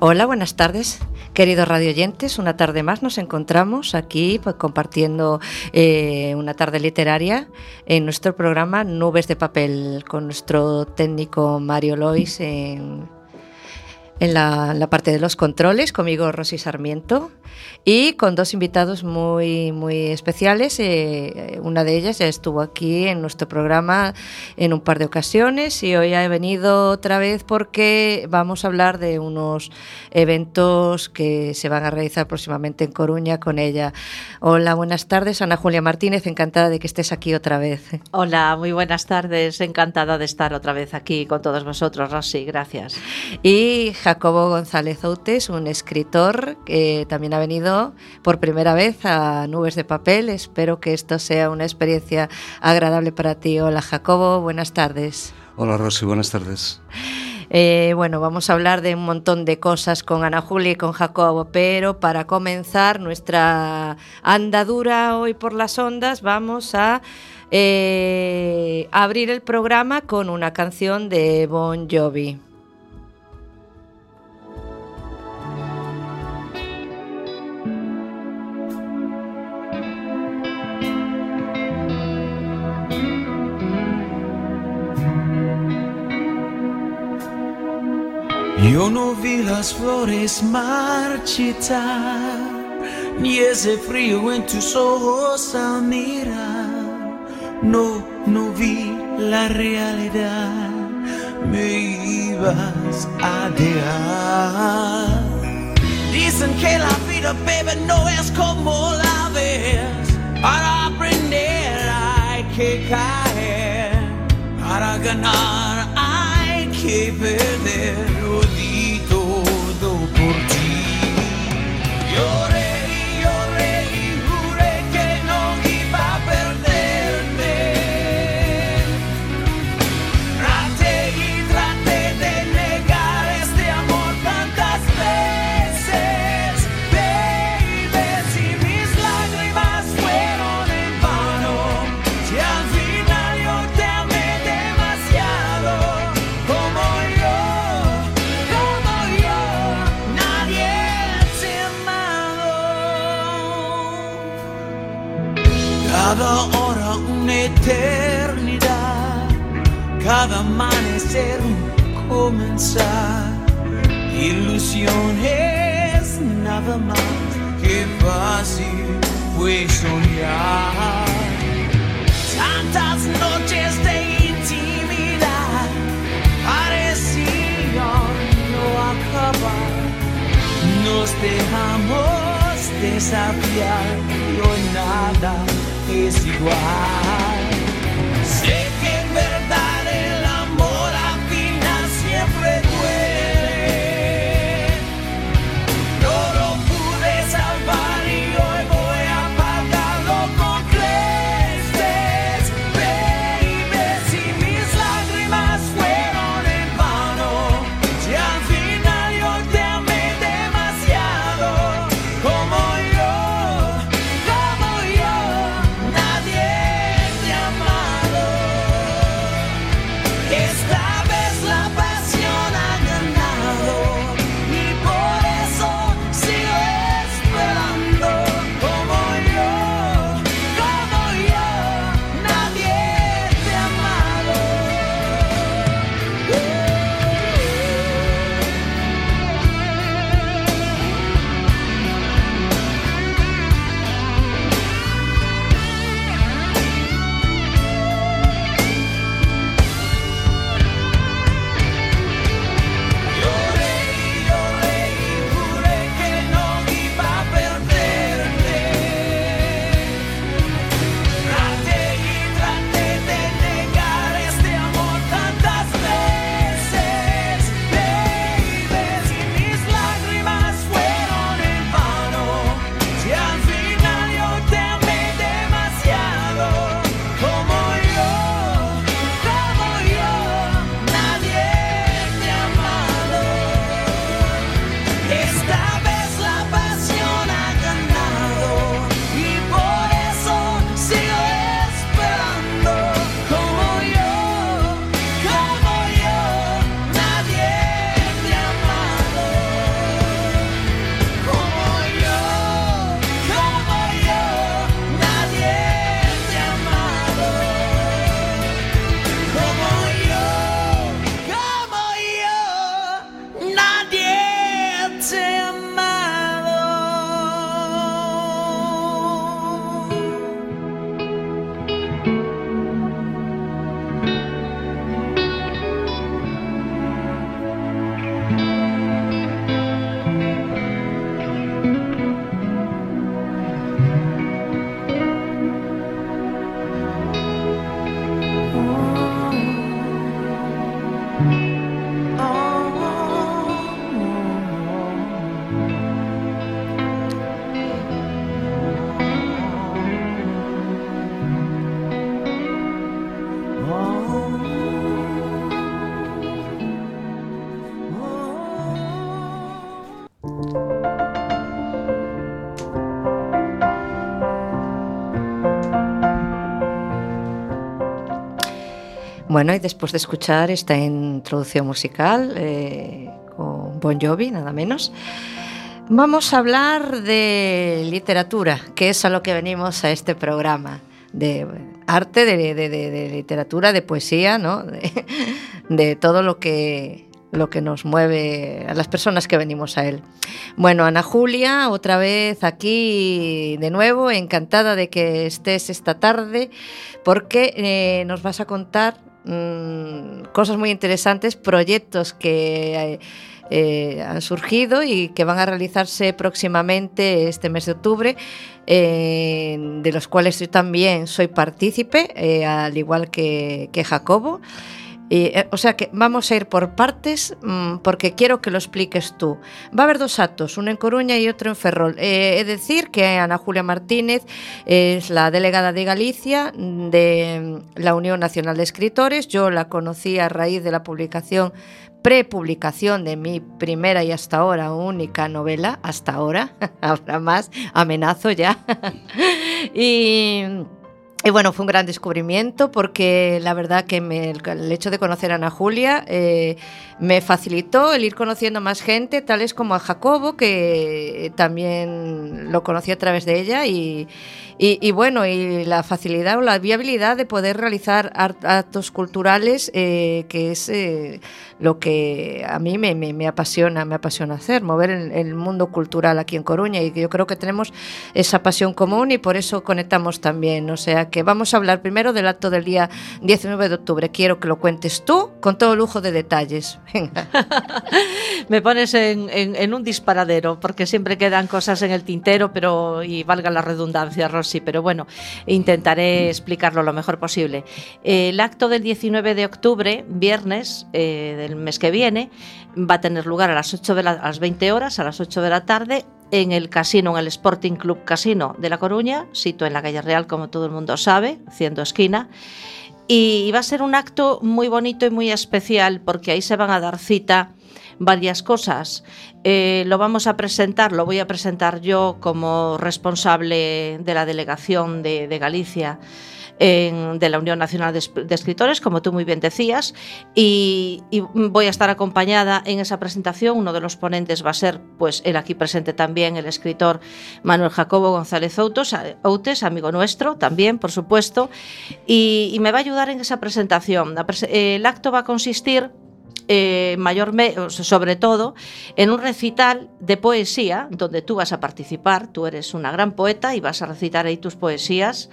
Hola, buenas tardes. Queridos radioyentes, una tarde más nos encontramos aquí pues, compartiendo eh, una tarde literaria en nuestro programa Nubes de Papel con nuestro técnico Mario Lois en, en la, parte de los controles, conmigo Rosy Sarmiento y con dos invitados muy, muy especiales. Eh, una de ellas ya estuvo aquí en nuestro programa en un par de ocasiones y hoy ha venido otra vez porque vamos a hablar de unos eventos que se van a realizar próximamente en Coruña con ella. Hola, buenas tardes, Ana Julia Martínez, encantada de que estés aquí otra vez. Hola, muy buenas tardes, encantada de estar otra vez aquí con todos vosotros, Rosy, gracias. Y Jacobo González Outes, un escritor que también ha venido por primera vez a Nubes de Papel. Espero que esto sea una experiencia agradable para ti. Hola Jacobo, buenas tardes. Hola Rosy, buenas tardes. Eh, bueno, vamos a hablar de un montón de cosas con Ana Julia y con Jacobo, pero para comenzar nuestra andadura hoy por las ondas vamos a eh, abrir el programa con una canción de Bon Jovi. Yo no vi las flores marchitar, ni ese frío en tus ojos al mirar. No, no vi la realidad, me ibas a dejar. Dicen que la vida, baby, no es como la ves. Para aprender hay que caer, para ganar hay que perder. Cada amanecer comenzar. Ilusiones nada más que fácil fue soñar. Tantas noches de intimidad parecían no acabar. Nos dejamos desafiar y hoy nada es Bueno, y después de escuchar esta introducción musical eh, con Bon Jovi, nada menos, vamos a hablar de literatura, que es a lo que venimos a este programa, de arte, de, literatura, de poesía, ¿no? de todo lo que lo que nos mueve a las personas que venimos a él. Bueno, Ana Julia, otra vez aquí de nuevo, encantada de que estés esta tarde, porque eh, nos vas a contar mmm, cosas muy interesantes, proyectos que eh, eh, han surgido y que van a realizarse próximamente este mes de octubre, de los cuales yo también soy partícipe, eh, al igual que Jacobo. Eh, o sea que vamos a ir por partes mmm, porque quiero que lo expliques tú. Va a haber dos actos, uno en Coruña y otro en Ferrol. Eh, es decir, que Ana Julia Martínez es la delegada de Galicia de la Unión Nacional de Escritores. Yo la conocí a raíz de la publicación prepublicación de mi primera y hasta ahora única novela, hasta ahora, habrá más, amenazo ya. y y bueno, fue un gran descubrimiento porque la verdad que me, el hecho de conocer a Ana Julia eh, me facilitó el ir conociendo más gente, tales como a Jacobo, que también lo conocí a través de ella, y, y, bueno, y la facilidad o la viabilidad de poder realizar actos culturales, eh, que es eh, lo que a mí me, me, apasiona, me apasiona hacer, mover el, mundo cultural aquí en Coruña, y yo creo que tenemos esa pasión común y por eso conectamos también, o sea que vamos a hablar primero del acto del día 19 de octubre. Quiero que lo cuentes tú con todo lujo de detalles. Me pones en, un disparadero porque siempre quedan cosas en el tintero, pero y valga la redundancia, Rosy, pero bueno, intentaré explicarlo lo mejor posible. El acto del 19 de octubre, viernes eh, del mes que viene, va a tener lugar a las 8 de la, las 20 horas, a las 8 de la tarde en el casino, en el Sporting Club Casino de La Coruña, sito en la calle Real, como todo el mundo sabe, haciendo esquina. Y va a ser un acto muy bonito y muy especial porque ahí se van a dar cita varias cosas. Eh, lo vamos a presentar, lo voy a presentar yo como responsable de la delegación de, de Galicia en, de la Unión Nacional de, de, Escritores, como tú muy bien decías, y, y, voy a estar acompañada en esa presentación. Uno de los ponentes va a ser, pues, el aquí presente también, el escritor Manuel Jacobo González Outos, Outes, amigo nuestro, también, por supuesto, y, y me va a ayudar en esa presentación. El acto va a consistir eh, mayor sobre todo en un recital de poesía donde tú vas a participar, tú eres una gran poeta y vas a recitar ahí tus poesías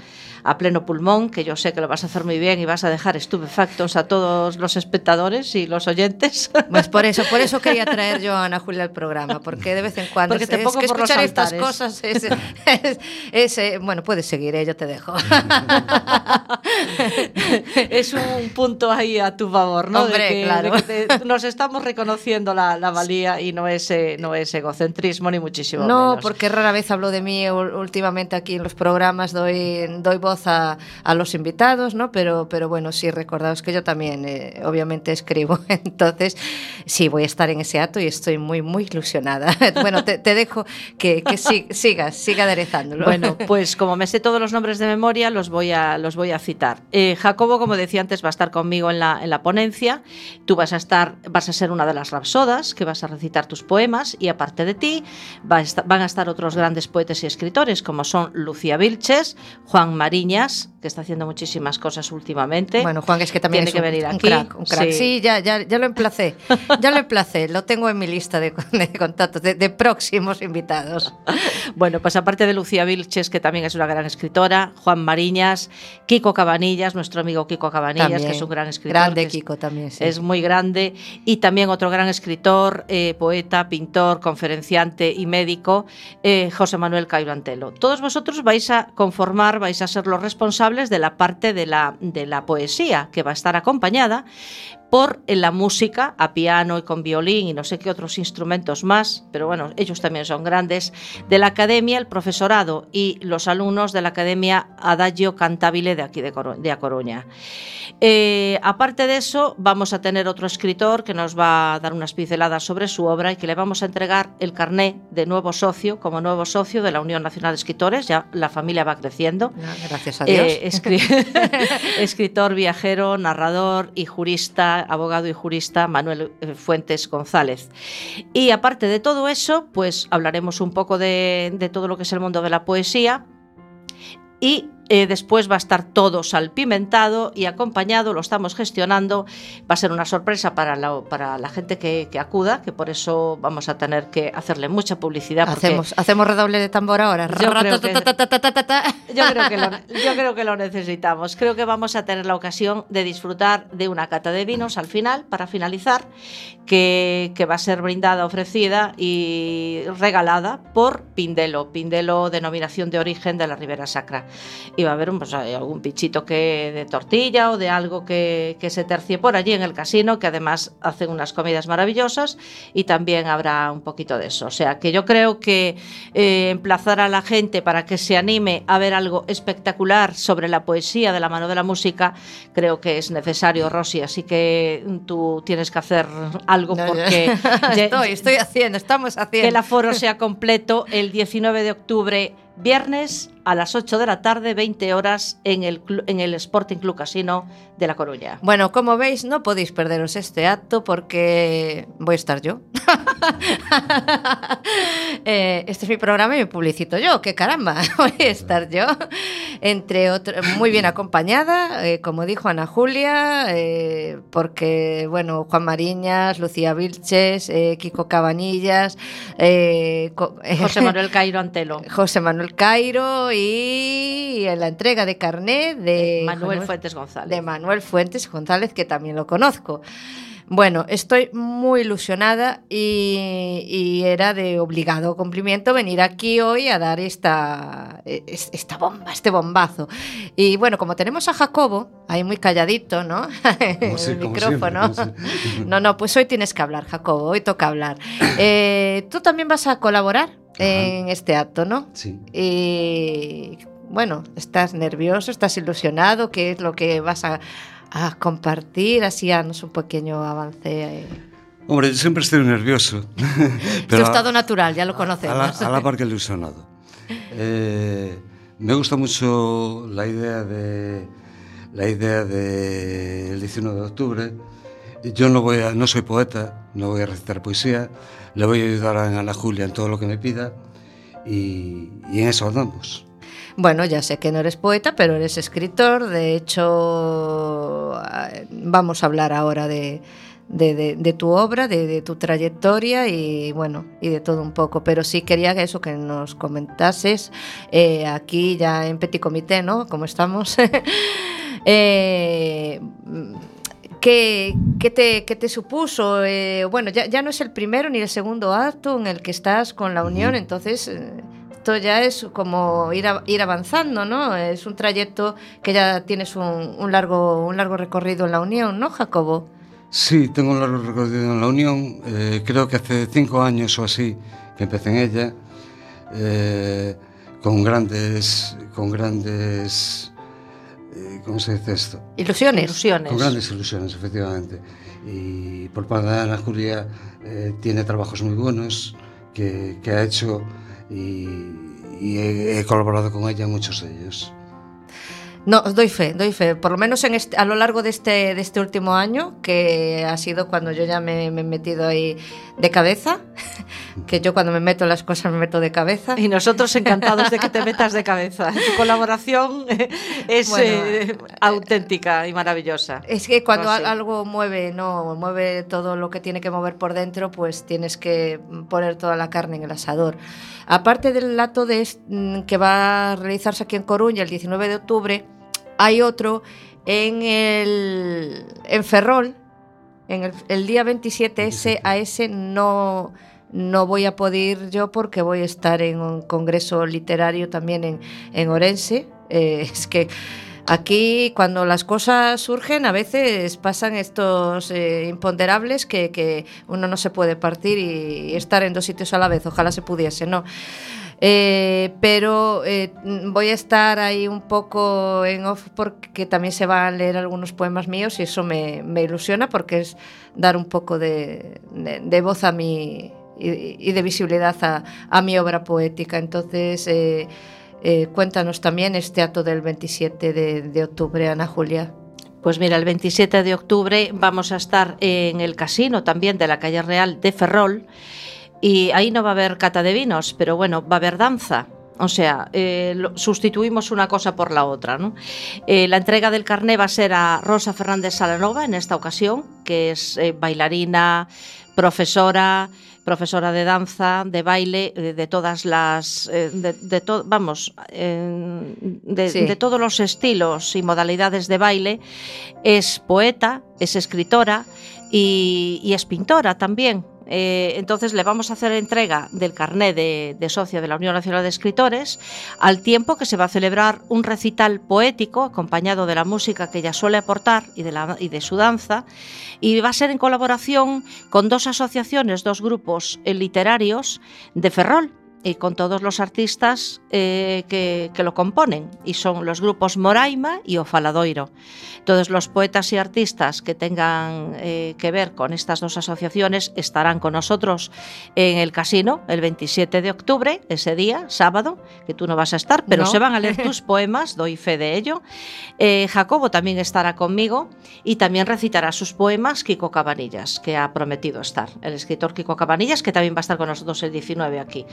a pleno pulmón, que yo sé que lo vas a hacer muy bien y vas a dejar estupefactos a todos los espectadores y los oyentes. Pues por eso, por eso quería traer yo a Ana Julia al programa, porque de vez en cuando porque te es, pongo que por escuchar estas cosas es, es, es, eh, bueno, puedes seguir, eh, yo te dejo. es un punto ahí a tu favor, ¿no? Hombre, de que, claro. De que te, nos estamos reconociendo la, la valía y no es, eh, no es egocentrismo ni muchísimo no, menos. porque rara vez hablo de mí últimamente aquí en los programas, doy, doy voz a, a los invitados, ¿no? Pero, pero bueno, sí, recordaos que yo también, eh, obviamente, escribo. Entonces, sí, voy a estar en ese acto y estoy muy, muy ilusionada. bueno, te, te dejo que, que sigas, siga aderezándolo. Bueno, pues como me sé todos los nombres de memoria, los voy a, los voy a citar. Eh, Jacobo, como decía antes, va a estar conmigo en la, en la ponencia. Tú vas a estar, vas a ser una de las rapsodas que vas a recitar tus poemas y aparte de ti va a estar, van a estar otros grandes poetas y escritores como son Lucía Vilches, Juan Mariñas, que está haciendo muchísimas cosas últimamente. Bueno, Juan, es que también Tiene es que un, venir un aquí. crack, un crack. Sí. Sí, ya, ya, ya lo emplacé, ya lo emplacé, lo tengo en mi lista de, de contactos, de, de, próximos invitados. Bueno, pues aparte de Lucía Vilches, que también es una gran escritora, Juan Mariñas, Kiko Cabanillas, nuestro amigo Kiko Cabanillas, también, que es un gran escritor. Grande Kiko también, sí. Es muy grande. Y también otro gran escritor, eh, poeta, pintor, conferenciante y médico, eh, José Manuel Cairo Antelo. Todos vosotros vais a conformar, vais a ser los responsables de la parte de la, de la poesía, que va a estar acompañada por la música a piano y con violín y no sé qué otros instrumentos más, pero bueno, ellos también son grandes, de la academia, el profesorado y los alumnos de la academia Adagio Cantabile de aquí de, de A Coruña. Eh, aparte de eso, vamos a tener otro escritor que nos va a dar unas pinceladas sobre su obra y que le vamos a entregar el carné de nuevo socio, como nuevo socio de la Unión Nacional de Escritores, ya la familia va creciendo. Gracias a Dios. Eh, escritor, viajero, narrador y jurista, abogado y jurista Manuel eh, Fuentes González. Y aparte de todo eso, pues hablaremos un poco de, de todo lo que es el mundo de la poesía y eh, después va a estar todo salpimentado y acompañado, lo estamos gestionando. Va a ser una sorpresa para la, para la gente que, acuda, que por eso vamos a tener que hacerle mucha publicidad. Hacemos, hacemos redoble de tambor ahora. Yo creo, que, yo creo que lo necesitamos. Creo que vamos a tener la ocasión de disfrutar de una cata de vinos al final, para finalizar, que, que va a ser brindada, ofrecida y regalada por Pindelo. Pindelo, denominación de origen de la Ribera Sacra y va a haber pues, algún pichito que de tortilla o de algo que, que, se tercie por allí en el casino, que además hacen unas comidas maravillosas y también habrá un poquito de eso. O sea que yo creo que eh, emplazar a la gente para que se anime a ver algo espectacular sobre la poesía de la mano de la música, creo que es necesario, Rosy. Así que tú tienes que hacer algo porque... estoy, estoy haciendo, estamos haciendo. Que el aforo sea completo el 19 de octubre viernes a las 8 de la tarde, 20 horas, en el, en el Sporting Club Casino de La Coruña. Bueno, como veis, no podéis perderos este acto porque voy a estar yo. Eh, este es mi programa y me publicito yo, ¡Qué caramba, voy a estar yo. Entre otros, muy bien acompañada, eh, como dijo Ana Julia, eh, porque, bueno, Juan Mariñas, Lucía Vilches, Kiko Cabanillas, José Manuel Cairo Antelo. José Manuel Cairo y la entrega de carnet de Manuel Fuentes González. De Manuel Fuentes González, que también lo conozco. Bueno, estoy muy ilusionada y, era de obligado cumplimiento venir aquí hoy a dar esta, esta bomba, este bombazo. Y bueno, como tenemos a Jacobo, ahí muy calladito, ¿no? el micrófono. no, no, pues hoy tienes que hablar, Jacobo, hoy toca hablar. Eh, ¿Tú también vas a colaborar en este acto, no? Sí. Y bueno, estás nervioso, estás ilusionado, ¿qué es lo que vas a a compartir, así nos un pequeño avance. Hombre, yo siempre estoy nervioso. pero tu estado natural, ya lo conocemos. A la, par que ilusionado. Eh, me gusta mucho la idea de la idea del 19 de octubre. Yo no voy a, no soy poeta, no voy a recitar poesía, le voy a ayudar a Ana Julia en todo lo que me pida y, en eso andamos. Bueno, ya sé que no eres poeta, pero eres escritor. De hecho, vamos a hablar ahora de, tu obra, de, tu trayectoria y bueno, y de todo un poco. Pero sí quería que eso que nos comentases eh, aquí ya en Petit Comité, ¿no? Como estamos. eh, ¿Qué, te, te, supuso? Eh, bueno, ya, ya, no es el primero ni el segundo acto en el que estás con la Unión, entonces eh, esto ya es como ir, ir avanzando, ¿no? Es un trayecto que ya tienes un, largo, un largo recorrido en la Unión, ¿no, Jacobo? Sí, tengo un largo recorrido en la Unión. Eh, creo que hace cinco años o así que empecé en ella, eh, con grandes, con grandes, eh, ¿cómo se dice esto? Ilusiones. Ilusiones. Con grandes ilusiones, efectivamente. Y por parte de Ana Julia tiene trabajos muy buenos que, que ha hecho y, he, colaborado con ella en muchos de ellos. No, doy fe, doy fe. Por lo menos en este, a lo largo de este, de este último año, que ha sido cuando yo ya me, he metido ahí de cabeza, que yo cuando me meto las cosas me meto de cabeza. Y nosotros encantados de que te metas de cabeza. Tu colaboración es eh, auténtica y maravillosa. Es que cuando algo mueve, no, mueve todo lo que tiene que mover por dentro, pues tienes que poner toda la carne en el asador. Aparte del acto de, mm, que va a realizarse aquí en Coruña el 19 de octubre, hay otro en, el, en Ferrol, en el, día 27, ese, a ese no, no voy a poder yo porque voy a estar en un congreso literario también en, en Orense. Eh, es que Aquí, cuando las cosas surgen, a veces pasan estos eh, imponderables que, que, uno no se puede partir y, estar en dos sitios a la vez. Ojalá se pudiese, ¿no? Eh, pero voy a estar ahí un poco en off porque también se van a leer algunos poemas míos y eso me, me ilusiona porque es dar un poco de, de, de voz a mi y, de visibilidad a, mi obra poética. Entonces, eh, eh, cuéntanos también este acto del 27 de, octubre, Ana Julia. Pues mira, el 27 de octubre vamos a estar en el casino también de la calle Real de Ferrol y ahí no va a haber cata de vinos, pero bueno, va a haber danza. O sea, eh, sustituimos una cosa por la otra. ¿no? La entrega del carné va a ser a Rosa Fernández Salanova en esta ocasión, que es bailarina, profesora, profesora de danza, de baile, de, de todas las, eh, de, de to, vamos, de, sí. de, todos los estilos y modalidades de baile. Es poeta, es escritora y, y es pintora también. Eh, entonces le vamos a hacer entrega del carné de, socio de la Unión Nacional de Escritores al tiempo que se va a celebrar un recital poético acompañado de la música que ella suele aportar y de, la, y de su danza. Y va a ser en colaboración con dos asociaciones, dos grupos literarios de Ferrol y con todos los artistas eh, que, que, lo componen, y son los grupos Moraima y Ofaladoiro. Todos los poetas y artistas que tengan eh, que ver con estas dos asociaciones estarán con nosotros en el casino el 27 de octubre, ese día, sábado, que tú no vas a estar, pero no. se van a leer tus poemas, doy fe de ello. Eh, Jacobo también estará conmigo y también recitará sus poemas Kiko Cabanillas, que ha prometido estar, el escritor Kiko Cabanillas, que también va a estar con nosotros el 19 aquí.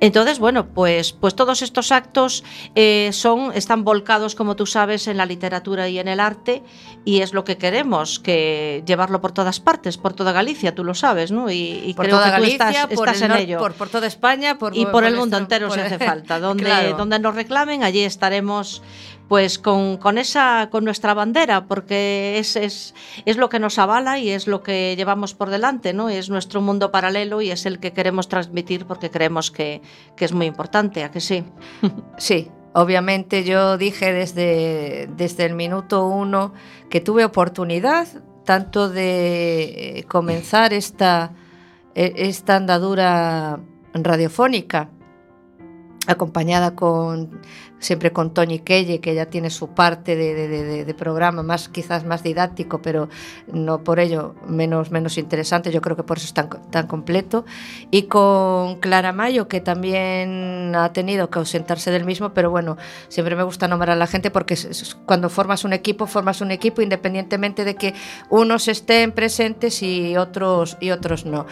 Entonces, bueno, pues, pues todos estos actos eh, son, están volcados, como tú sabes, en la literatura y en el arte, y es lo que queremos, que llevarlo por todas partes, por toda Galicia, tú lo sabes, ¿no? Y, y por creo toda que Galicia, tú estás, por estás en el, ello. Por, por, toda España, por, y por, el mundo entero si hace falta. Donde, claro. donde nos reclamen, allí estaremos pues con, con, esa, con nuestra bandera, porque es, es, es, lo que nos avala y es lo que llevamos por delante, ¿no? Es nuestro mundo paralelo y es el que queremos transmitir porque creemos que, que es muy importante, ¿a que sí? Sí, obviamente yo dije desde, desde el minuto uno que tuve oportunidad tanto de eh, comenzar esta, e, esta andadura radiofónica acompañada con siempre con Tony Kelle, que ya tiene su parte de, de, de, de, programa, más quizás más didáctico, pero no por ello menos, menos interesante, yo creo que por eso es tan, tan completo. Y con Clara Mayo, que también ha tenido que ausentarse del mismo, pero bueno, siempre me gusta nombrar a la gente porque cuando formas un equipo, formas un equipo independientemente de que unos estén presentes y otros, y otros no.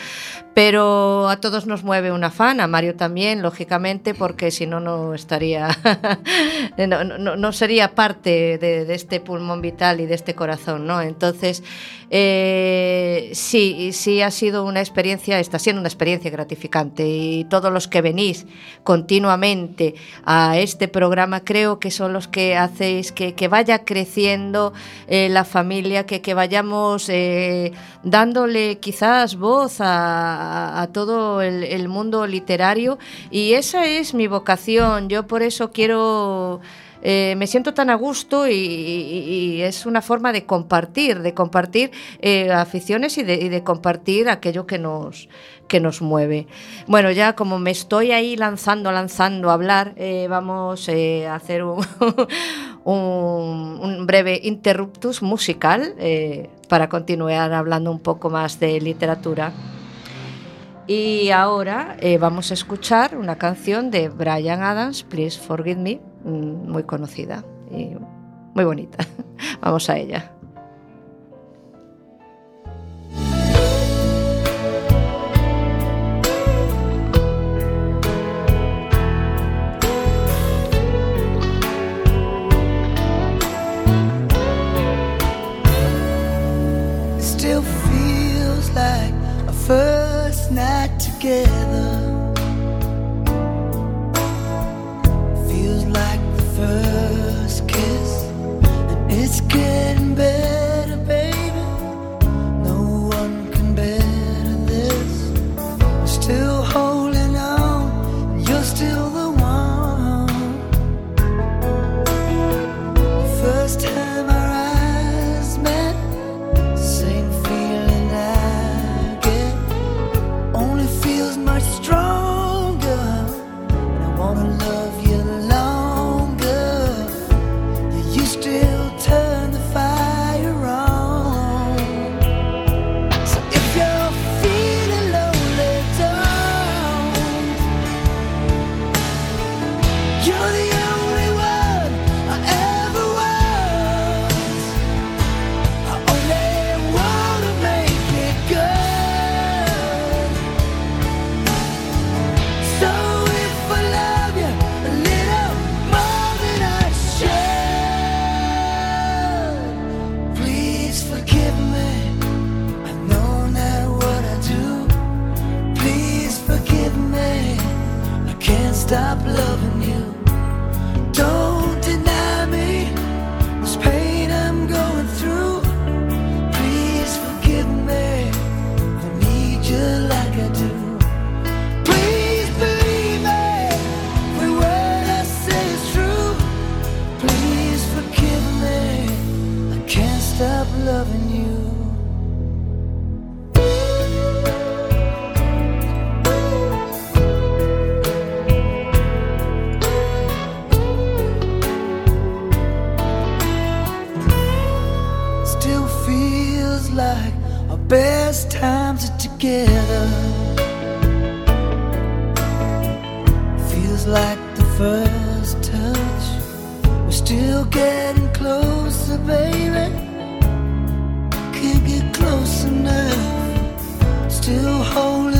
Pero a todos nos mueve un afán, a Mario también, lógicamente, porque si no, no estaría no, sería parte de, este pulmón vital y de este corazón, ¿no? Entonces, eh, sí, sí ha sido una experiencia, está siendo una experiencia gratificante y todos los que venís continuamente a este programa creo que son los que hacéis que, vaya creciendo eh, la familia, que, que vayamos eh, dándole quizás voz a, todo el, mundo literario y esa es mi vocación. Yo por eso quiero eh, me siento tan a gusto y, es una forma de compartir, de compartir eh, aficiones y de, compartir aquello que nos, que nos mueve. Bueno, ya como me estoy ahí lanzando, lanzando a hablar, eh, vamos eh, a hacer un, breve interruptus musical eh, para continuar hablando un poco más de literatura. Y ahora vamos a escuchar una canción de Brian Adams, Please Forgive Me, mm, muy conocida y muy bonita. Vamos a ella. Together. Best times are together. Feels like the first touch. We're still getting closer, baby. Can't get close enough. Still holding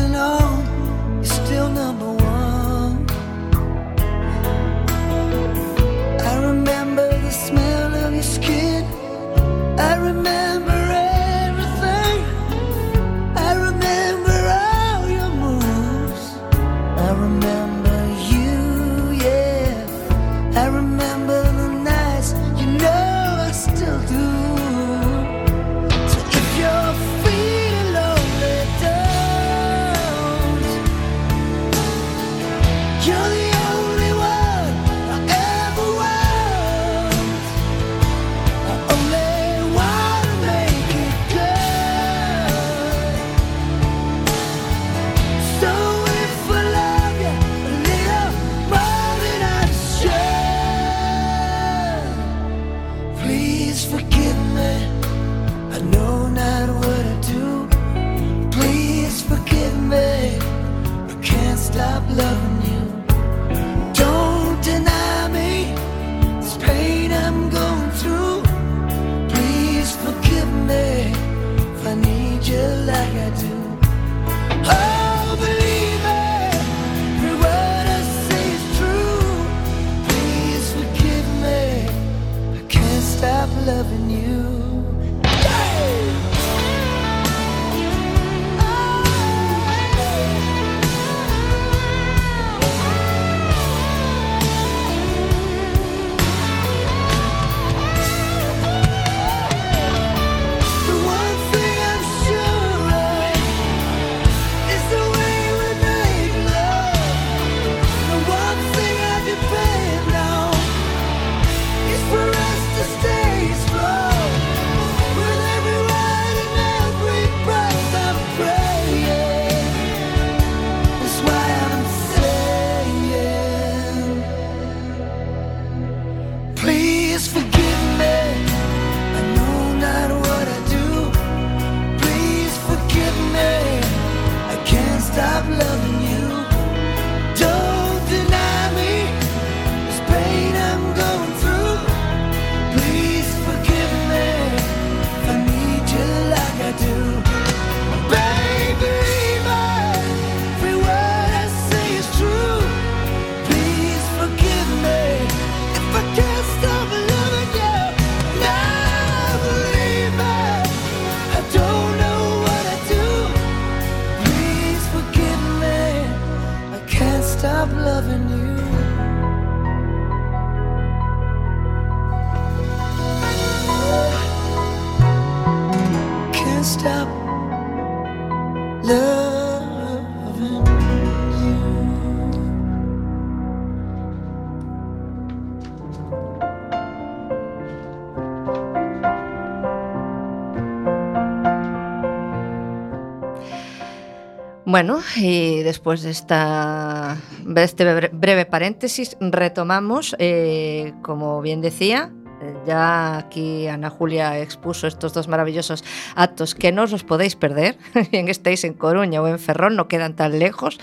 Bueno, y después de, esta, este bre- breve paréntesis, retomamos, eh, como bien decía, eh, ya aquí Ana Julia expuso estos dos maravillosos actos que no os podéis perder, bien estéis en Coruña o en Ferrol, no quedan tan lejos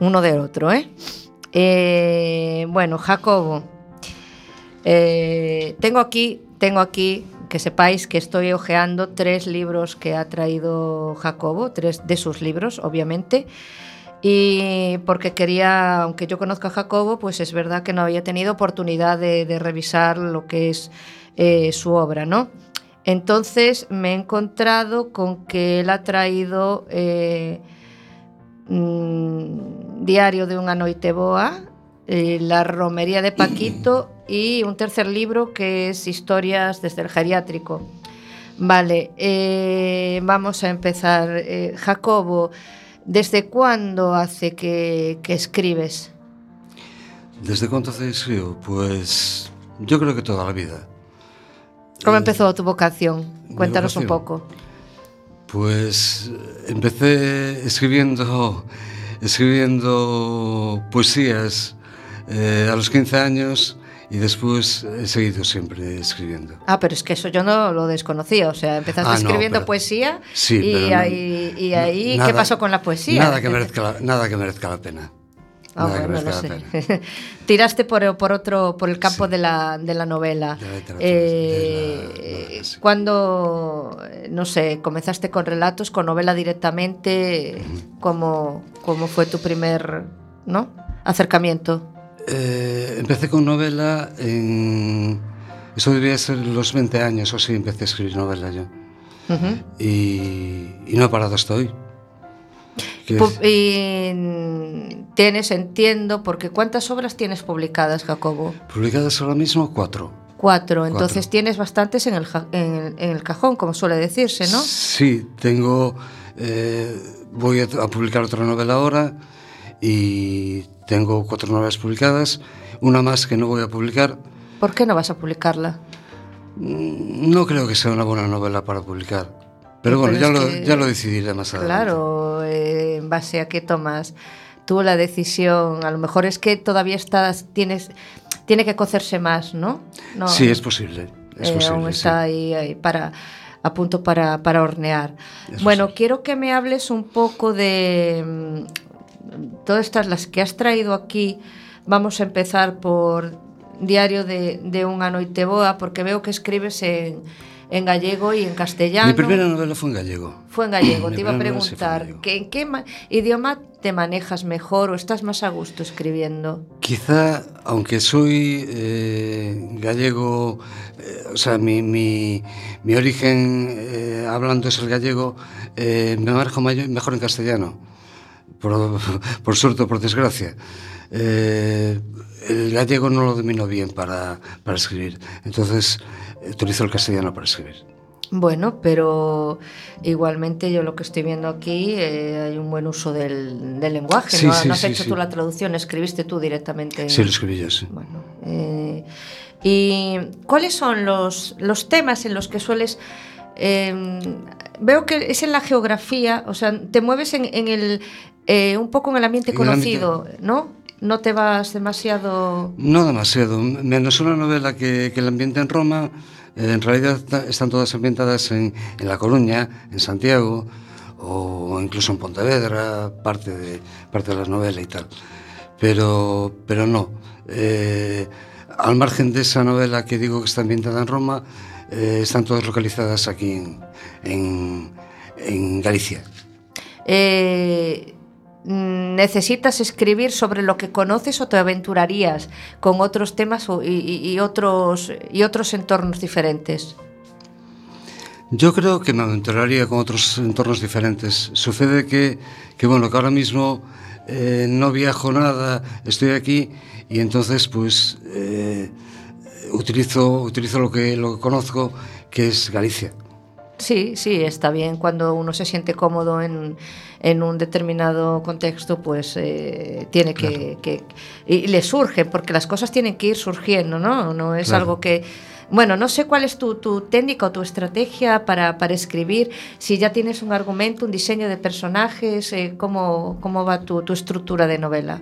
uno del otro. ¿eh? Eh, bueno, Jacobo, tengo aquí, tengo aquí que sepáis que estoy hojeando tres libros que ha traído Jacobo, tres de sus libros, obviamente. Y porque quería, aunque yo conozco a Jacobo, pues es verdad que no había tenido oportunidad de, revisar lo que es eh, su obra, ¿no? Entonces me he encontrado con que él ha traído eh, mm, Diario de una noite boa, eh, La romería de Paquito y un tercer libro que es Historias desde el geriátrico. Vale, eh, vamos a empezar. Eh, Jacobo, ¿desde cuándo hace que, que escribes? ¿Desde cuánto hace escribo? Pues yo creo que toda la vida. ¿Cómo empezó tu vocación? Cuéntanos un poco. Pues empecé escribiendo, escribiendo poesías eh, a los 15 años y después he seguido siempre escribiendo. Ah, pero es que eso yo no lo desconocía. O sea, empezaste Ah, no, escribiendo pero- poesía Sí, y, pero no- ahí, y ahí nada- ¿qué pasó con la poesía? Nada que merezca la, nada que merezca la pena. Ah, bueno, no sé. Tiraste por, por otro, por el campo Sí. de, la, de la novela. De la Eh, de la sí. Cuando, eh, no sé, comenzaste con relatos, con novela directamente, ¿cómo, cómo fue tu primer ¿no? acercamiento? Eh, empecé con novela en... Eso debía ser los 20 años o sí, empecé a escribir novela yo. Ujú. Y, y no he parado hasta hoy. Y tienes, entiendo, porque ¿cuántas obras tienes publicadas, Jacobo? publicadas ahora mismo cuatro. Cuatro, entonces Cuatro. tienes bastantes en el, en, en el cajón, como suele decirse, ¿no? Sí, tengo... eh, voy a, a publicar otra novela ahora y tengo cuatro novelas publicadas. Una más que no voy a publicar. ¿Por qué no vas a publicarla? Mm, No creo que sea una buena novela para publicar. Pero Sí, bueno, pero ya, lo, que- ya lo decidiré más adelante. Claro, eh, en base a qué tomas tú la decisión. A lo mejor es que todavía estás, tienes, tiene que cocerse más, ¿no? no Sí, es posible. Es eh, posible, aún sí. está ahí, ahí para a punto para, para hornear. Bueno, sí. quiero que me hables un poco de mm, todas estas las que has traído aquí, vamos a empezar por Diario de, de unha noite boa, porque veo que escribes en, en gallego e en castellano. Mi primeira novela foi en gallego. Foi en gallego, te iba a preguntar, que, en que idioma te manejas mejor ou estás máis a gusto escribiendo? Quizá, aunque soy eh, gallego, eh, o sea, mi, mi, mi origen eh, hablando es el gallego, eh, me manejo mejor en castellano. Por, por suerte o por desgracia. Eh, el gallego no lo domino bien para, para escribir, entonces utilizo el castellano para escribir. Bueno, pero igualmente yo lo que estoy viendo aquí eh, hay un buen uso del, del lenguaje. Sí, ¿no? sí, no has sí, hecho tú la traducción, escribiste tú directamente. Sí, lo escribí yo, sí. Bueno, eh, ¿y cuáles son los, los temas en los que sueles... eh, veo que es en la geografía, o sea, te mueves en, en el, eh, un pouco en el ambiente conocido, el ambiente... ¿no? No te vas demasiado... No demasiado, menos una novela que, que el ambiente en Roma, eh, en realidad están todas ambientadas en, en La Coruña, en Santiago, o incluso en Pontevedra, parte de, parte de la novela y tal. Pero, pero no, eh, al margen de esa novela que digo que está ambientada en Roma, eh, están todas localizadas aquí en, en, en Galicia. Eh, ¿Necesitas escribir sobre lo que conoces o te aventurarías con otros temas y- y otros, y otros entornos diferentes? Yo creo que me aventuraría con otros entornos diferentes. Sucede que, que bueno, que ahora mismo eh, no viajo nada, estoy aquí y entonces pues eh, utilizo, utilizo lo que, lo que conozco, que es Galicia. Sí, sí, está bien. Cuando uno se siente cómodo en, en un determinado contexto, pues eh, tiene que, que- Y le surge, porque las cosas tienen que ir surgiendo, ¿no? No es Claro. algo que... Bueno, no sé cuál es tu, tu técnica o tu estrategia para, para escribir, si ya tienes un argumento, un diseño de personajes, eh, cómo, cómo va tu, tu estructura de novela.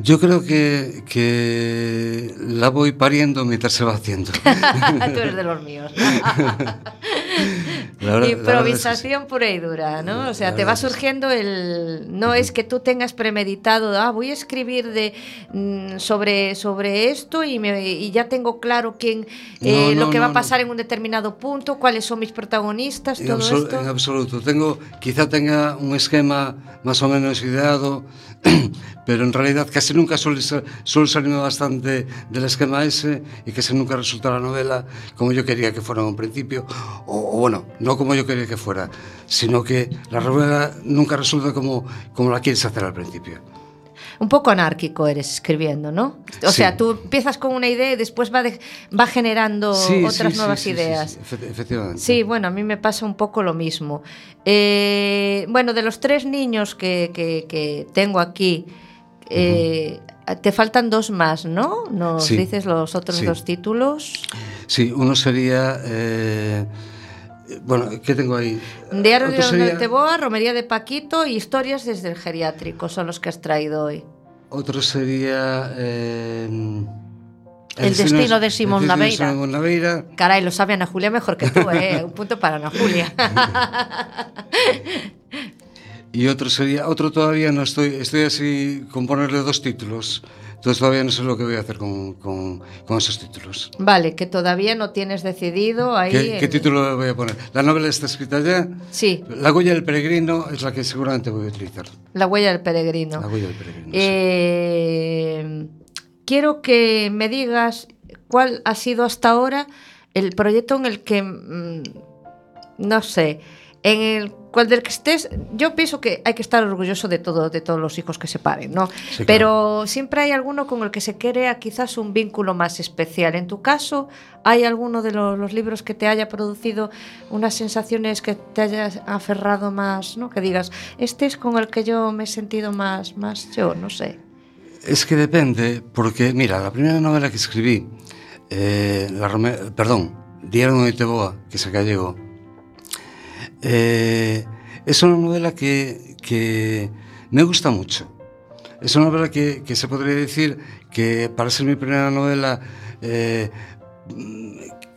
Yo creo que, que la voy pariendo mientras se va haciendo. Tú eres de los míos. Verdad- verdad es. Improvisación pura y dura, ¿no? O sea, te va surgiendo el... No es que tú tengas premeditado, ah, voy a escribir de, mm, sobre, sobre esto y, me- y ya tengo claro quién, eh, No, lo no, que va a pasar en un determinado punto, cuáles son mis protagonistas, En, todo esto. en absoluto. Tengo, quizá tenga un esquema más o menos ideado, pero en realidad casi nunca suele, suele salirme bastante del esquema ese y casi nunca resulta la novela como yo quería que fuera en un principio, o, o bueno, no como yo quería que fuera, sino que la novela nunca resulta como, como la quieres hacer al principio. Un poco anárquico eres escribiendo, ¿no? O Sí. sea, tú empiezas con una idea y después va, de- va generando Sí, otras sí, nuevas ideas. efectivamente. Sí, bueno, a mí me pasa un poco lo mismo. Eh, bueno, de los tres niños que, que- que tengo aquí, eh, te faltan dos más, ¿no? ¿Nos Sí. dices los otros Sí. dos títulos? Sí, uno sería... eh, bueno, ¿qué tengo ahí? Diario de sería- Teboa, Romería de Paquito y Historias desde el Geriátrico son los que has traído hoy. Otro sería... eh, El destino de Simón El destino de. Simón Naveira. Caray, lo sabe Ana Julia mejor que tú, ¿eh? Un punto para Ana Julia. Y otro sería, otro todavía no estoy, estoy así con ponerle dos títulos. Entonces todavía no sé lo que voy a hacer con, con, con esos títulos. vale, que todavía no tienes decidido ahí. ¿Qué, qué en- título voy a poner? La novela está escrita ya. Sí, La huella del peregrino es la que seguramente voy a utilizar. La huella del peregrino. La huella del peregrino. sí. Eh, quiero que me digas cuál ha sido hasta ahora el proyecto en el que, mm, no sé, en el cual del que estés, yo pienso que hay que estar orgulloso de todo, de todos los hijos que se paren, ¿no? Sí, Pero siempre hay alguno con el que se crea quizás un vínculo más especial. En tu caso, ¿hay alguno de los, los libros que te haya producido unas sensaciones que te hayas aferrado más, ¿no? Que digas, este es con el que yo me he sentido más, más yo, no sé. Es que depende, porque mira, la primera novela que escribí, eh, la Rome- perdón, Diario de Teboa, que es gallego, Eh, es una novela que, que, me gusta mucho. Es una novela que, que, se podría decir que para ser mi primera novela eh,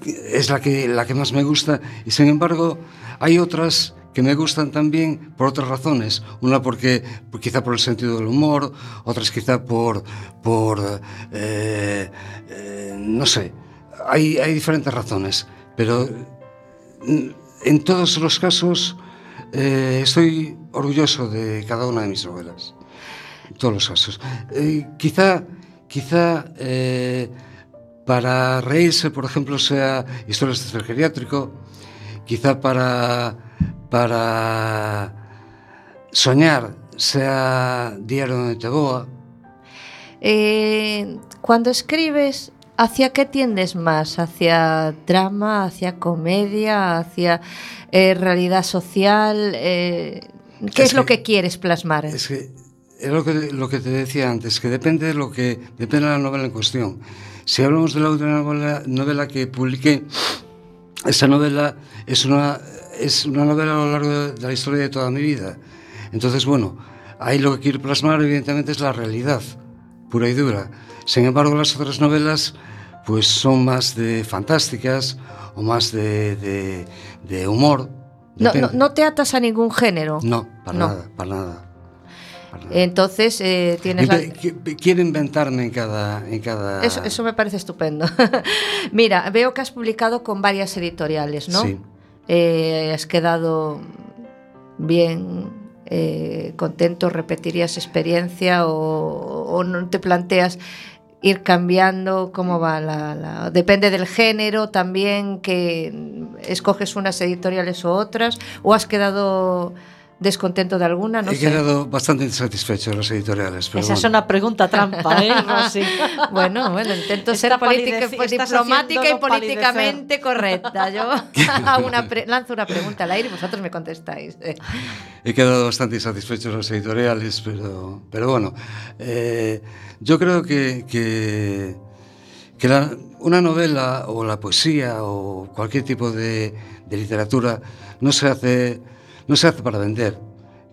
es la que, la que más me gusta y sin embargo hay otras que me gustan también por otras razones. Una porque quizá por el sentido del humor, otras quizá por, por eh, eh, no sé, hay, hay diferentes razones, pero mm, en todos los casos eh, estoy orgulloso de cada una de mis novelas. En todos los casos. Eh, quizá quizá eh, para reírse, por ejemplo, sea historias del geriátrico. Quizá para, para soñar sea Diario de Teboa. Eh, cuando escribes, ¿hacia qué tiendes más? ¿Hacia drama, hacia comedia, hacia eh, realidad social? Eh, ¿Qué es, Es lo que- que quieres plasmar? Es que es lo que, lo que te decía antes, que depende de lo que depende de la novela en cuestión. Si hablamos de la última novela, novela que publiqué, esa novela es una, es una novela a lo largo de, de la historia de toda mi vida. Entonces, bueno, ahí lo que quiero plasmar evidentemente es la realidad, pura y dura. Sin embargo, las otras novelas pues son más de fantásticas o más de, de, de humor. No, no, no te atas a ningún género. No, para No. nada, para nada. Entonces eh, tienes la- Quiero inventarme en cada... En cada... Eso, eso me parece estupendo. Mira, veo que has publicado con varias editoriales, ¿no? Sí. Eh, has quedado bien eh, contento, repetirías experiencia o, o no te planteas ir cambiando cómo va la, la- depende del género también que escoges unas editoriales o otras o has quedado descontento de alguna no He sé quedado bastante insatisfecho de las editoriales. Pero Esa es una pregunta trampa, ¿eh, Rosy? bueno, bueno, intento ser Está política, pues, estás diplomática y políticamente correcta. Yo una lanzo una pregunta al aire y vosotros me contestáis. He quedado bastante insatisfecho de las editoriales, pero, pero bueno, eh, yo creo que, que, que la- una novela o la poesía o cualquier tipo de, de literatura no se, hace, no se hace para vender.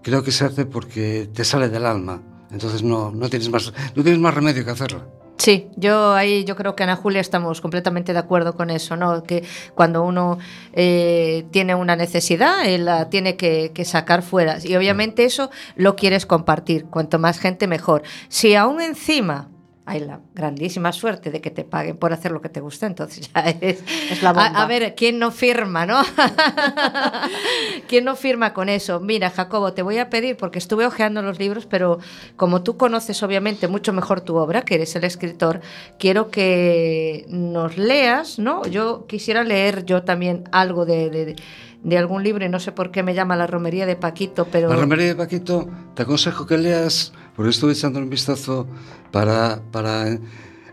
Creo que se hace porque te sale del alma. Entonces no, no, tienes, más, no tienes más remedio que hacerla. Sí, yo ahí yo creo que Ana Julia estamos completamente de acuerdo con eso, ¿no? Que cuando uno eh, tiene una necesidad, él la tiene que, que sacar fuera. Y obviamente eso lo quieres compartir. Cuanto más gente, mejor. Si aún encima hay la grandísima suerte de que te paguen por hacer lo que te gusta, entonces ya es... Es la bomba. A, a ver, ¿quién no firma, no? ¿Quién no firma con eso? Mira, Jacobo, te voy a pedir, porque estuve hojeando los libros, pero como tú conoces obviamente mucho mejor tu obra, que eres el escritor, quiero que nos leas, ¿no? Yo quisiera leer yo también algo de, de- de algún libro, y no sé por qué me llama La Romería de Paquito, pero... La romería de Paquito, te aconsejo que leas, porque estuve echando un vistazo para, para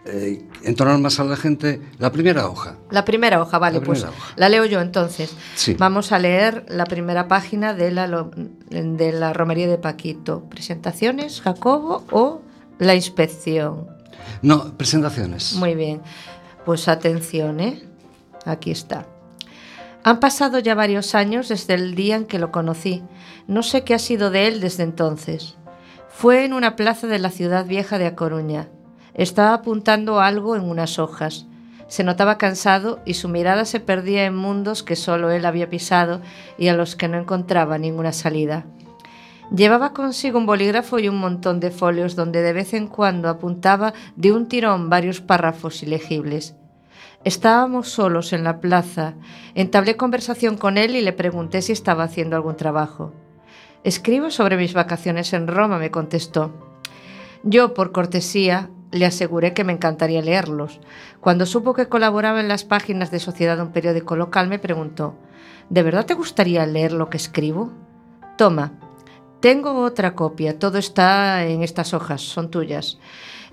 eh, entonar más a la gente, la primera hoja. La primera hoja, vale, La pues hoja. la leo yo entonces. Sí. Vamos a leer la primera página de la, de la Romería de Paquito. Presentaciones, Jacobo o la inspección. No, presentaciones. Muy bien. Pues atención, ¿eh? Aquí está. Han pasado ya varios años desde el día en que lo conocí. No sé qué ha sido de él desde entonces. Fue en una plaza de la ciudad vieja de A Coruña. Estaba apuntando algo en unas hojas. Se notaba cansado y su mirada se perdía en mundos que solo él había pisado y a los que no encontraba ninguna salida. Llevaba consigo un bolígrafo y un montón de folios donde de vez en cuando apuntaba de un tirón varios párrafos ilegibles. Estábamos solos en la plaza. Entablé conversación con él y le pregunté si estaba haciendo algún trabajo. Escribo sobre mis vacaciones en Roma, me contestó. Yo, por cortesía, le aseguré que me encantaría leerlos. Cuando supo que colaboraba en las páginas de Sociedad de un periódico local, me preguntó, ¿De verdad te gustaría leer lo que escribo? Toma, tengo otra copia, todo está en estas hojas, son tuyas.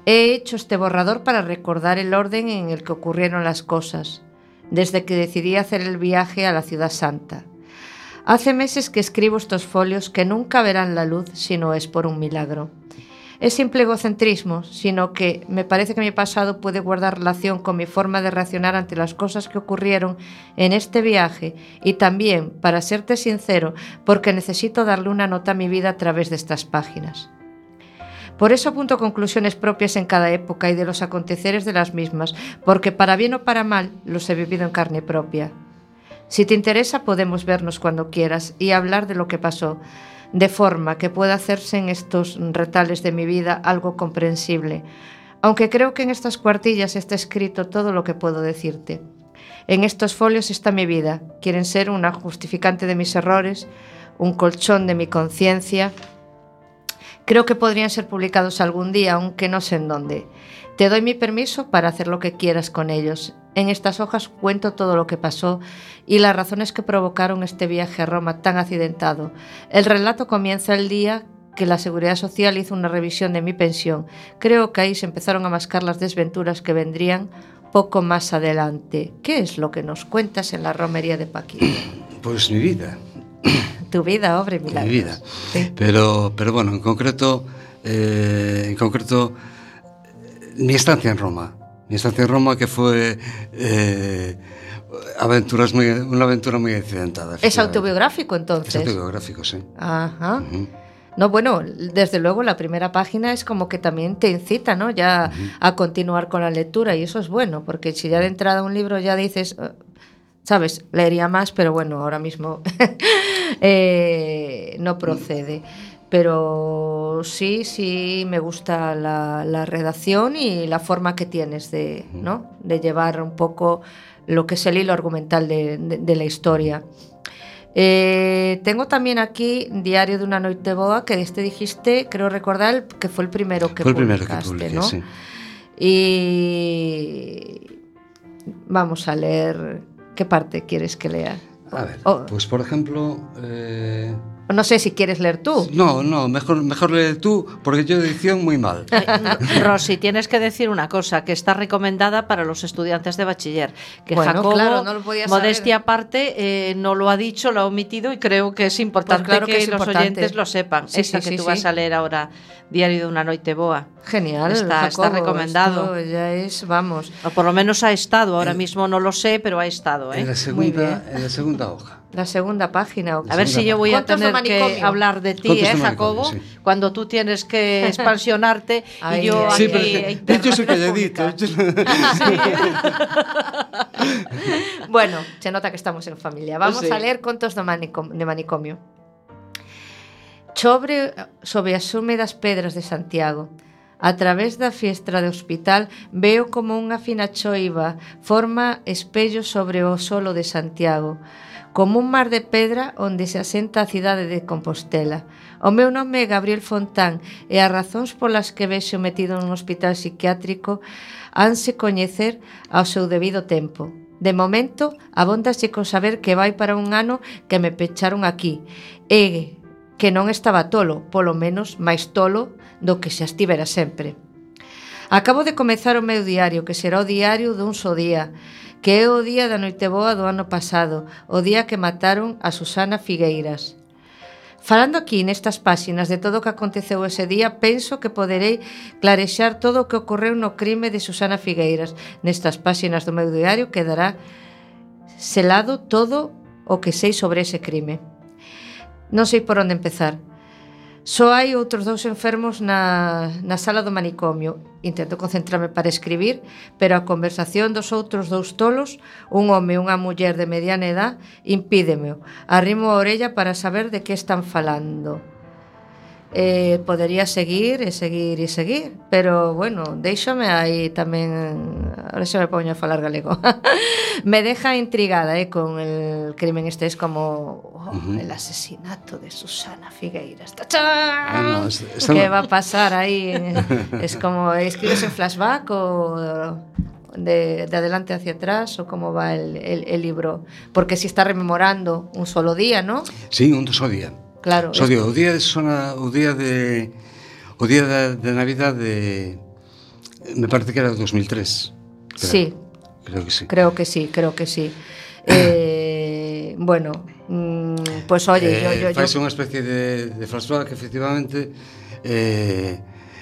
He hecho este borrador para recordar el orden en el que ocurrieron las cosas, desde que decidí hacer el viaje a la ciudad santa. Hace meses que escribo estos folios que nunca verán la luz si no es por un milagro. Es simple egocentrismo, sino que me parece que mi pasado puede guardar relación con mi forma de reaccionar ante las cosas que ocurrieron en este viaje y también, para serte sincero, porque necesito darle una nota a mi vida a través de estas páginas. Por eso apunto conclusiones propias en cada época y de los aconteceres de las mismas, porque para bien o para mal los he vivido en carne propia. Si te interesa podemos vernos cuando quieras y hablar de lo que pasó, de forma que pueda hacerse en estos retales de mi vida algo comprensible, aunque creo que en estas cuartillas está escrito todo lo que puedo decirte. En estos folios está mi vida, quieren ser una justificante de mis errores, un colchón de mi conciencia. Creo que podrían ser publicados algún día, aunque no sé en dónde. Te doy mi permiso para hacer lo que quieras con ellos. En estas hojas cuento todo lo que pasó y las razones que provocaron este viaje a Roma tan accidentado. El relato comienza el día que la Seguridad Social hizo una revisión de mi pensión. Creo que ahí se empezaron a mascar las desventuras que vendrían poco más adelante. ¿Qué es lo que nos cuentas en la romería de Paquito? Pues mi vida. Tu vida, hombre, milagros. Mi vida. Sí. Pero, pero bueno, en concreto, eh, en concreto, mi estancia en Roma. En Roma que fue eh, aventuras muy, una aventura muy accidentada. ¿Es autobiográfico Es entonces? autobiográfico, sí. Ajá. No, bueno, desde luego la primera página es como que también te incita, ¿no? Ya a continuar con la lectura y eso es bueno, porque si ya de entrada un libro ya dices, eh, sabes, leería más, pero bueno, ahora mismo eh, no procede. Pero sí, sí me gusta la, la redacción y la forma que tienes de, ¿no? de llevar un poco lo que es el hilo argumental de, de- de la historia. Eh, tengo también aquí Diario de una noite boa, que este dijiste, creo recordar, que fue el primero que Fue el primero que publicaste, publiqué, ¿no? sí. Y vamos a leer, ¿qué parte quieres que lea? A ver, Oh. pues por ejemplo... eh, No sé si quieres leer tú. No, no, mejor, mejor lee tú, porque yo edición muy mal. Rosy, tienes que decir una cosa, que está recomendada para los estudiantes de bachiller. Que Bueno, Jacobo, claro, no lo podía saber. modestia aparte, eh, no lo ha dicho, lo ha omitido y creo que es importante Pues claro que, que es los importante. oyentes lo sepan. Sí, Esa sí, que sí, tú sí. vas a leer ahora, Diario de una noite boa. Genial, Está- está Jacobo, recomendado. esto ya es, vamos. O por lo menos ha estado, ahora mismo no lo sé, pero ha estado. ¿eh? En la segunda, en la segunda hoja. La segunda página. A ver si yo voy a tener que hablar de ti, eh, Jacobo, sí. cuando tú tienes que expansionarte Ay, y yo sí, aquí, porque, que, yo soy calladito. bueno, se nota que estamos en familia. Vamos sí. a leer contos do manicomio, de manicomio. Sobre, sobre as sume das pedras de Santiago, A través da fiestra de hospital veo como unha fina choiva forma espello sobre o solo de Santiago como un mar de pedra onde se asenta a cidade de Compostela. O meu nome é Gabriel Fontán e as razóns polas que vexo metido nun hospital psiquiátrico hanse coñecer ao seu debido tempo. De momento, abóndase con saber que vai para un ano que me pecharon aquí e que non estaba tolo, polo menos máis tolo do que se estivera sempre. Acabo de comezar o meu diario, que será o diario dun só día, que é o día da Noiteboa do ano pasado, o día que mataron a Susana Figueiras. Falando aquí nestas páxinas de todo o que aconteceu ese día, penso que poderei clarexar todo o que ocorreu no crime de Susana Figueiras. Nestas páxinas do meu diario quedará selado todo o que sei sobre ese crime. Non sei por onde empezar, Só hai outros dous enfermos na, na sala do manicomio. Intento concentrarme para escribir, pero a conversación dos outros dous tolos, un home e unha muller de mediana edad, impídemeo. Arrimo a orella para saber de que están falando. Eh, podería seguir e seguir e seguir, pero bueno, déixame aí tamén ahora xa me poño a falar galego. me deja intrigada eh, con el crimen este es como oh, uh -huh. el asesinato de Susana Figueiras. Ah, no, es- ¿Qué va a pasar ahí? es como escribes en flashback o de, de adelante hacia atrás o cómo va el, el, el libro, porque si está rememorando un solo día, ¿no? Sí, un só día. Claro. Só digo, o día de sona, o día de o día da, de Navidade me parece que era 2003. Creo. Sí. Creo que sí. Creo que sí, creo que sí. eh, bueno, mm, pues oye, eh, yo, yo, yo... Faz unha especie de, de flashback que efectivamente eh,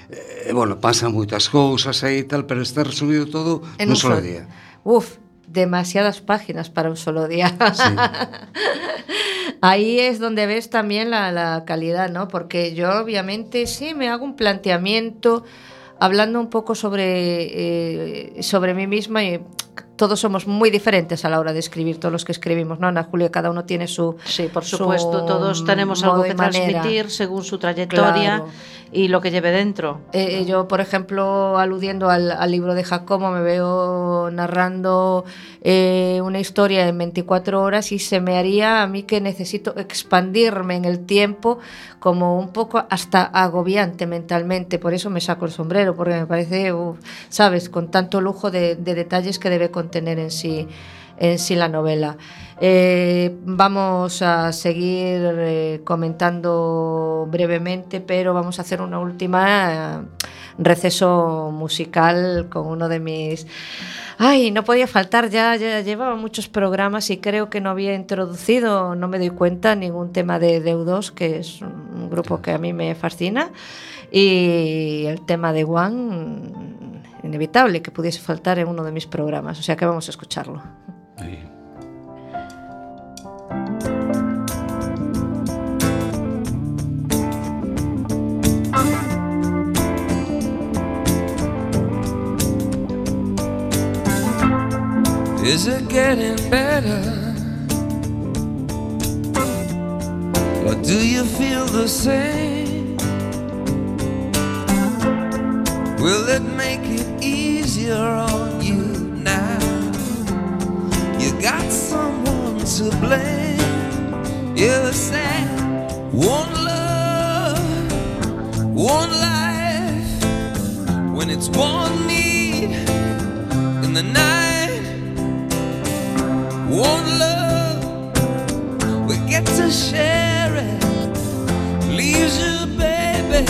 eh, bueno, pasan moitas cousas aí e tal, pero está resumido todo en nun solo día. Uf, demasiadas páginas para un solo día. Sí. Ahí es donde ves también la, calidad, ¿no? Porque yo obviamente sí me hago un planteamiento hablando un poco sobre, eh, sobre mí misma y todos somos muy diferentes a la hora de escribir, todos los que escribimos, ¿no? Ana Julia, cada uno tiene su... Sí, por su supuesto, todos tenemos algo que manera. transmitir según su trayectoria Claro. y lo que lleve dentro. Eh, yo, por ejemplo, aludiendo al, al libro de Jacobo, me veo narrando eh, una historia en 24 horas y se me haría a mí que necesito expandirme en el tiempo como un poco hasta agobiante mentalmente. Por eso me saco el sombrero, porque me parece, uf, ¿sabes?, con tanto lujo de, de detalles que debe contener en sí en sí la novela. Eh, vamos a seguir eh, comentando brevemente, pero vamos a hacer una última eh, receso musical con uno de mis... Ay, no podía faltar, ya, ya llevaba muchos programas y creo que no había introducido, no me doy cuenta, ningún tema de Deudos, que es un grupo que a mí me fascina, y el tema de One, inevitable que pudiese faltar en uno de mis programas, o sea que vamos a escucharlo. Aí. Is it getting better? Or do you feel the same? Will it make it easier on you now? You got someone to blame. You said one love, one life. When it's one need in the night. One love, we get to share it. Leaves you, baby,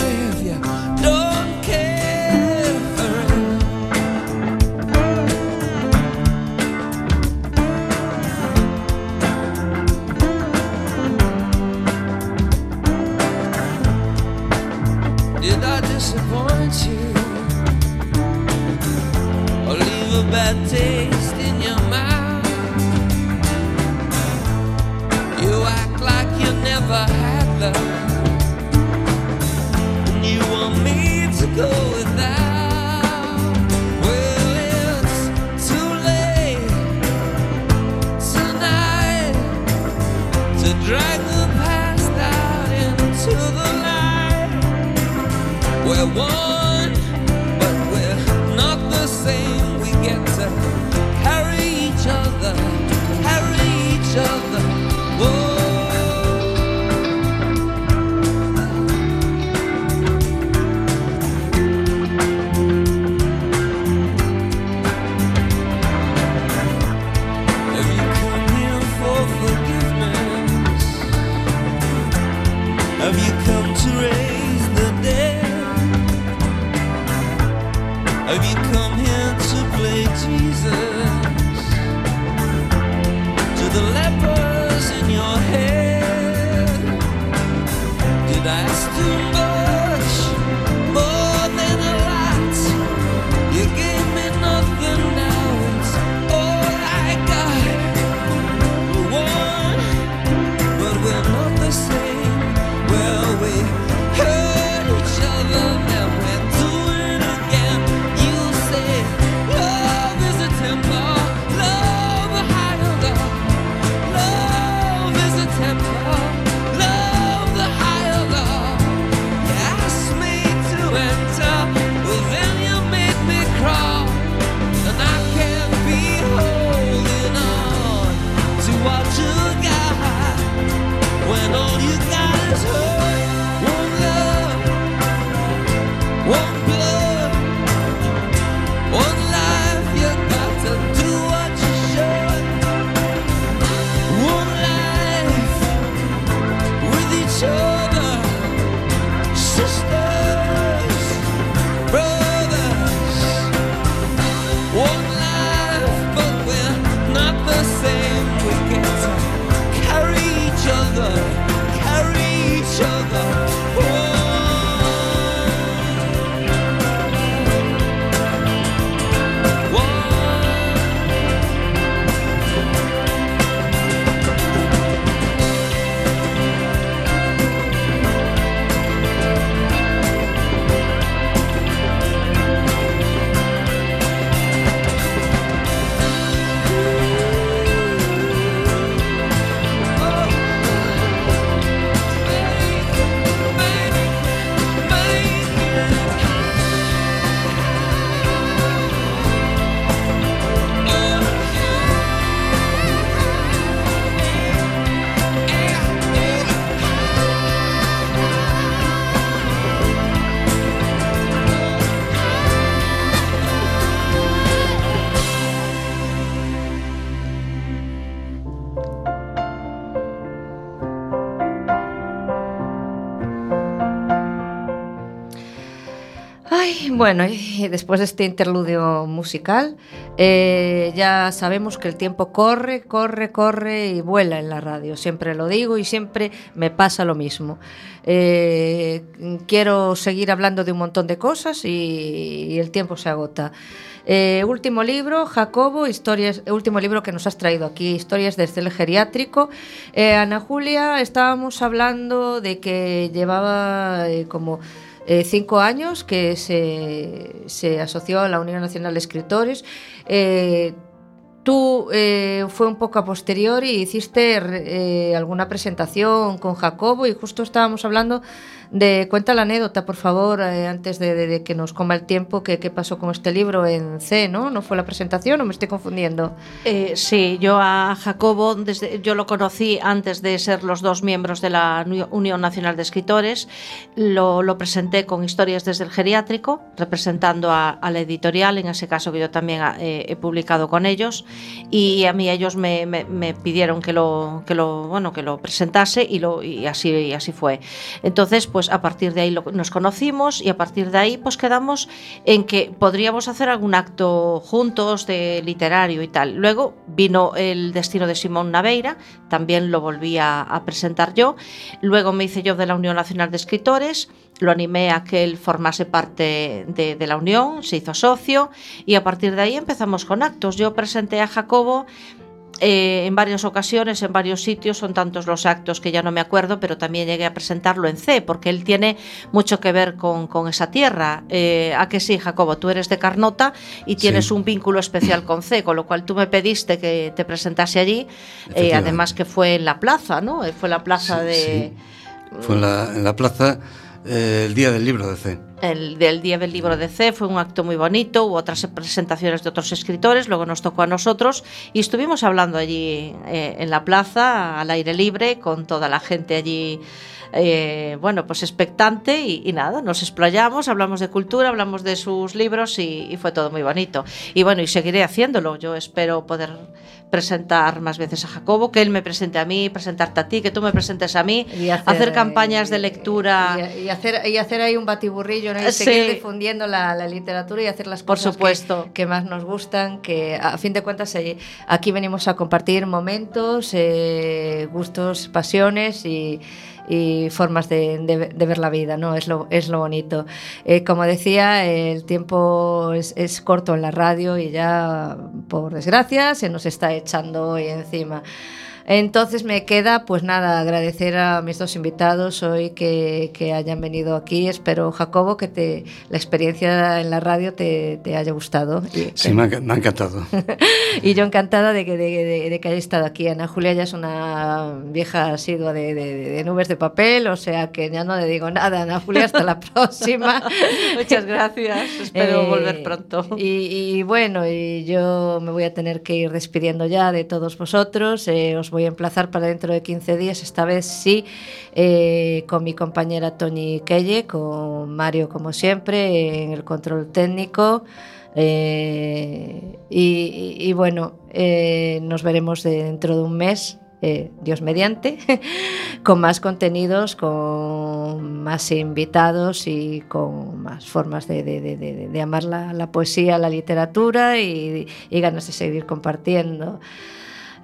bueno, y después de este interludio musical, eh, ya sabemos que el tiempo corre, corre, corre y vuela en la radio. Siempre lo digo y siempre me pasa lo mismo. Eh, quiero seguir hablando de un montón de cosas y, el tiempo se agota. Eh, último libro, Jacobo, historias, último libro que nos has traído aquí, Historias desde el geriátrico. Ana Julia, estábamos hablando de que llevaba como eh, cinco años que se, se asoció a la Unión Nacional de Escritores. Eh, Tú eh, fue un poco a posteriori hiciste eh, alguna presentación con Jacobo y justo estábamos hablando de, cuenta la anécdota, por favor, eh, antes de, que nos coma el tiempo, qué pasó con este libro en C, ¿no? ¿No fue la presentación o me estoy confundiendo? Eh, sí, yo a Jacobo, desde, yo lo conocí antes de ser los dos miembros de la Uni- Unión Nacional de Escritores. Lo, lo presenté con historias desde el geriátrico, representando a, la editorial, en ese caso que yo también eh, he publicado con ellos. Y a mí ellos me, me- me pidieron que lo, que lo, bueno, que lo presentase y, lo, y, así, y así fue. Entonces, pues a partir de ahí nos conocimos y a partir de ahí pues quedamos en que podríamos hacer algún acto juntos de literario y tal. Luego vino el destino de Simón Naveira, también lo volví a, presentar yo. Luego me hice yo de la Unión Nacional de Escritores, lo animé a que él formase parte de la Unión, se hizo socio y a partir de ahí empezamos con actos. Yo presenté a Jacobo eh, en varias ocasiones, en varios sitios, son tantos los actos que ya no me acuerdo, pero también llegué a presentarlo en C, porque él tiene mucho que ver con, con esa tierra. Eh, ¿A que sí, Jacobo? Tú eres de Carnota y tienes Sí. un vínculo especial con C, con lo cual tú me pediste que te presentase allí, eh, además que fue en la plaza, ¿no? Eh, Fue la plaza Sí, de... sí. Fue en la, en la plaza eh, el día del libro de C. el del Día del Libro de C, fue un acto muy bonito, hubo otras presentaciones de otros escritores, luego nos tocó a nosotros y estuvimos hablando allí eh, en la plaza, al aire libre, con toda la gente allí. eh, bueno, pues expectante y, y nada, nos explayamos, hablamos de cultura, hablamos de sus libros y, y fue todo muy bonito. Y bueno, y seguiré haciéndolo. Yo espero poder presentar más veces a Jacobo, que él me presente a mí, presentarte a ti, que tú me presentes a mí, Y hacer, campañas eh, de lectura. Y, y hacer, y hacer ahí un batiburrillo, ¿no? Y Sí. seguir difundiendo la, la literatura y hacer las Por cosas que- supuesto. Que, más nos gustan, que a fin de cuentas eh, aquí venimos a compartir momentos, eh, gustos, pasiones y, y formas de, ver la vida, ¿no? Es lo, es lo bonito. Eh, como decía, el tiempo es, es corto en la radio y ya, por desgracia, se nos está echando hoy encima. Entonces me queda, pues nada, agradecer a mis dos invitados hoy que, que hayan venido aquí. Espero, Jacobo, que te, la experiencia en la radio te, te haya gustado. Y, Sí, me ha, me ha encantado. y yo encantada de que, de, de- de que haya estado aquí. Ana Julia ya es una vieja asidua de, de- de nubes de papel, o sea que ya no le digo nada. Ana Julia, hasta la próxima. Muchas gracias, espero Eh, volver pronto. Y, y bueno, y yo me voy a tener que ir despidiendo ya de todos vosotros. Eh, os voy a emplazar para dentro de 15 días, esta vez sí, eh, con mi compañera Tony Kelle, con Mario como siempre, en el control técnico. Eh, y, bueno, eh, nos veremos dentro de un mes. eh, Dios mediante, con más contenidos, con más invitados y con más formas de, amar la, la poesía, la literatura y, y ganas de seguir compartiendo.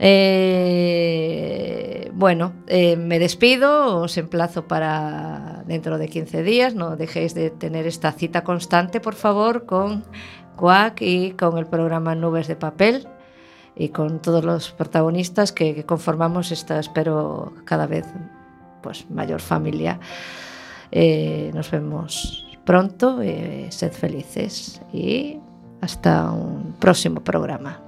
Eh, bueno, eh, me despido, os emplazo para dentro de 15 días, no dejéis de tener esta cita constante, por favor, con Quack y con el programa Nubes de Papel y con todos los protagonistas que, conformamos esta, espero, cada vez pues, mayor familia. Eh, nos vemos pronto, sed felices y hasta un próximo programa.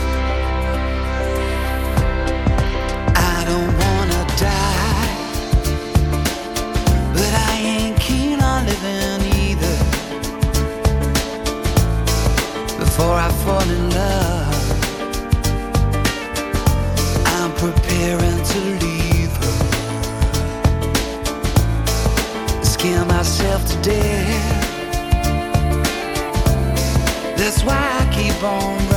That's why I keep on